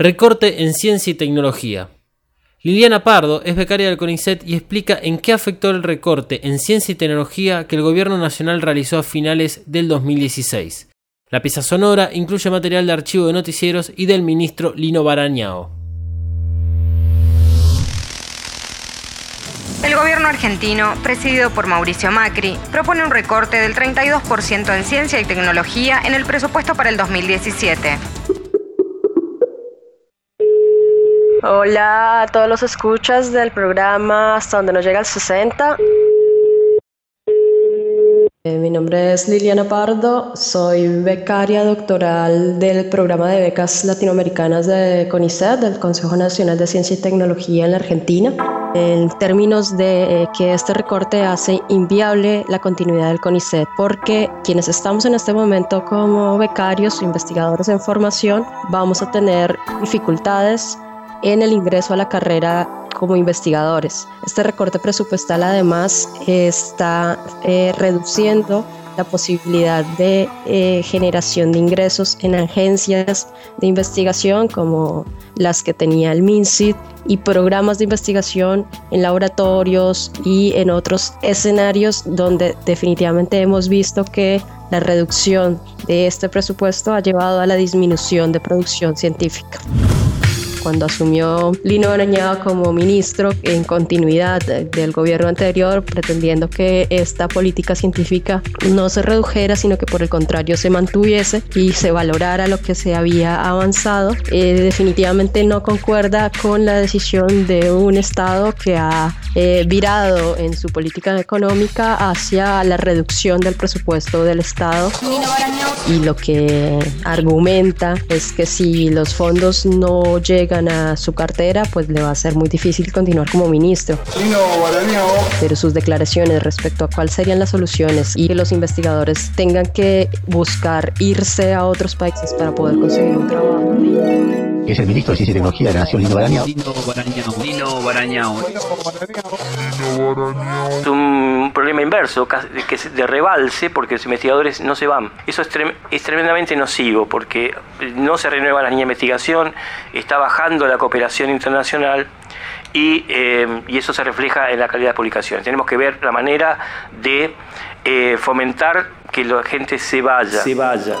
Recorte en ciencia y tecnología. Liliana Pardo es becaria del CONICET y explica en qué afectó el recorte en ciencia y tecnología que el gobierno nacional realizó a finales del 2016. La pieza sonora incluye material de archivo de noticieros y del ministro Lino Barañao. El gobierno argentino, presidido por Mauricio Macri, propone un recorte del 32% en ciencia y tecnología en el presupuesto para el 2017. Hola a todos los escuchas del programa Hasta donde nos llega el 60. Eh, mi nombre es Liliana Pardo, soy becaria doctoral del programa de becas latinoamericanas de CONICET, del Consejo Nacional de Ciencia y Tecnología en la Argentina, en términos de eh, que este recorte hace inviable la continuidad del CONICET, porque quienes estamos en este momento como becarios o investigadores en formación vamos a tener dificultades en el ingreso a la carrera como investigadores. Este recorte presupuestal además está eh, reduciendo la posibilidad de eh, generación de ingresos en agencias de investigación como las que tenía el MINSID y programas de investigación en laboratorios y en otros escenarios donde definitivamente hemos visto que la reducción de este presupuesto ha llevado a la disminución de producción científica cuando asumió Lino Arañado como ministro en continuidad del gobierno anterior, pretendiendo que esta política científica no se redujera, sino que por el contrario se mantuviese y se valorara lo que se había avanzado, eh, definitivamente no concuerda con la decisión de un Estado que ha eh, virado en su política económica hacia la reducción del presupuesto del Estado. Y lo que argumenta es que si los fondos no llegan a su cartera, pues le va a ser muy difícil continuar como ministro. Pero sus declaraciones respecto a cuáles serían las soluciones y que los investigadores tengan que buscar irse a otros países para poder conseguir un trabajo. Es el ministro de Ciencia y Tecnología de la Nación, Lino Barañao. Lino Barañao. Es un problema inverso, que es de rebalse, porque los investigadores no se van. Eso es, es tremendamente nocivo, porque no se renueva la línea de investigación, está bajando la cooperación internacional y, eh, y, eso se refleja en la calidad de publicaciones. Tenemos que ver la manera de eh, fomentar que la gente se vaya. Se vaya.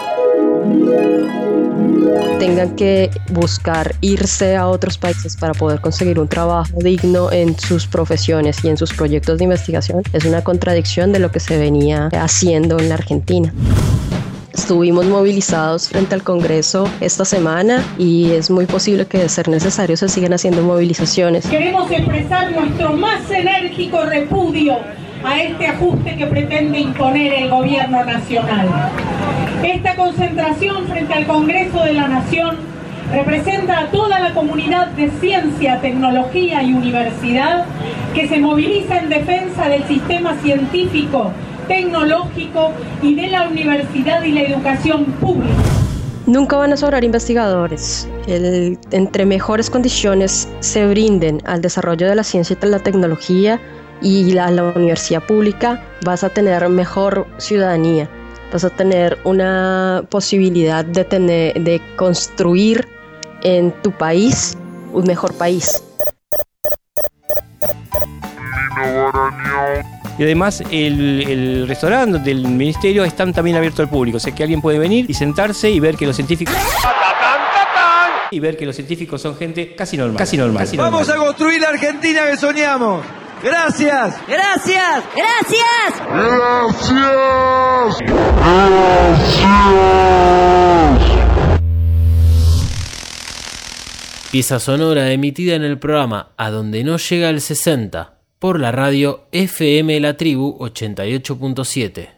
Tengan que buscar irse a otros países para poder conseguir un trabajo digno en sus profesiones y en sus proyectos de investigación es una contradicción de lo que se venía haciendo en la Argentina. Estuvimos movilizados frente al Congreso esta semana y es muy posible que de ser necesario se sigan haciendo movilizaciones. Queremos expresar nuestro más enérgico repudio a este ajuste que pretende imponer el gobierno nacional. Esta concentración frente al Congreso de la Nación representa a toda la comunidad de ciencia, tecnología y universidad que se moviliza en defensa del sistema científico tecnológico y de la universidad y la educación pública. Nunca van a sobrar investigadores. entre mejores condiciones se brinden al desarrollo de la ciencia y la tecnología y la, la universidad pública, vas a tener mejor ciudadanía, vas a tener una posibilidad de, tener, de construir en tu país un mejor país. Y además el, restaurante del ministerio están también abiertos al público, o sea que alguien puede venir y sentarse y ver que los científicos y ver que los científicos son gente casi normal. Casi normal. Vamos a construir la Argentina que soñamos. Gracias. Gracias. Gracias. Gracias. Pieza sonora emitida en el programa A donde no llega el 60 por la radio FM La Tribu 88.7.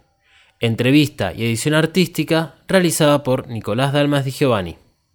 Entrevista y edición artística realizada por Nicolás Dalmas Di Giovanni.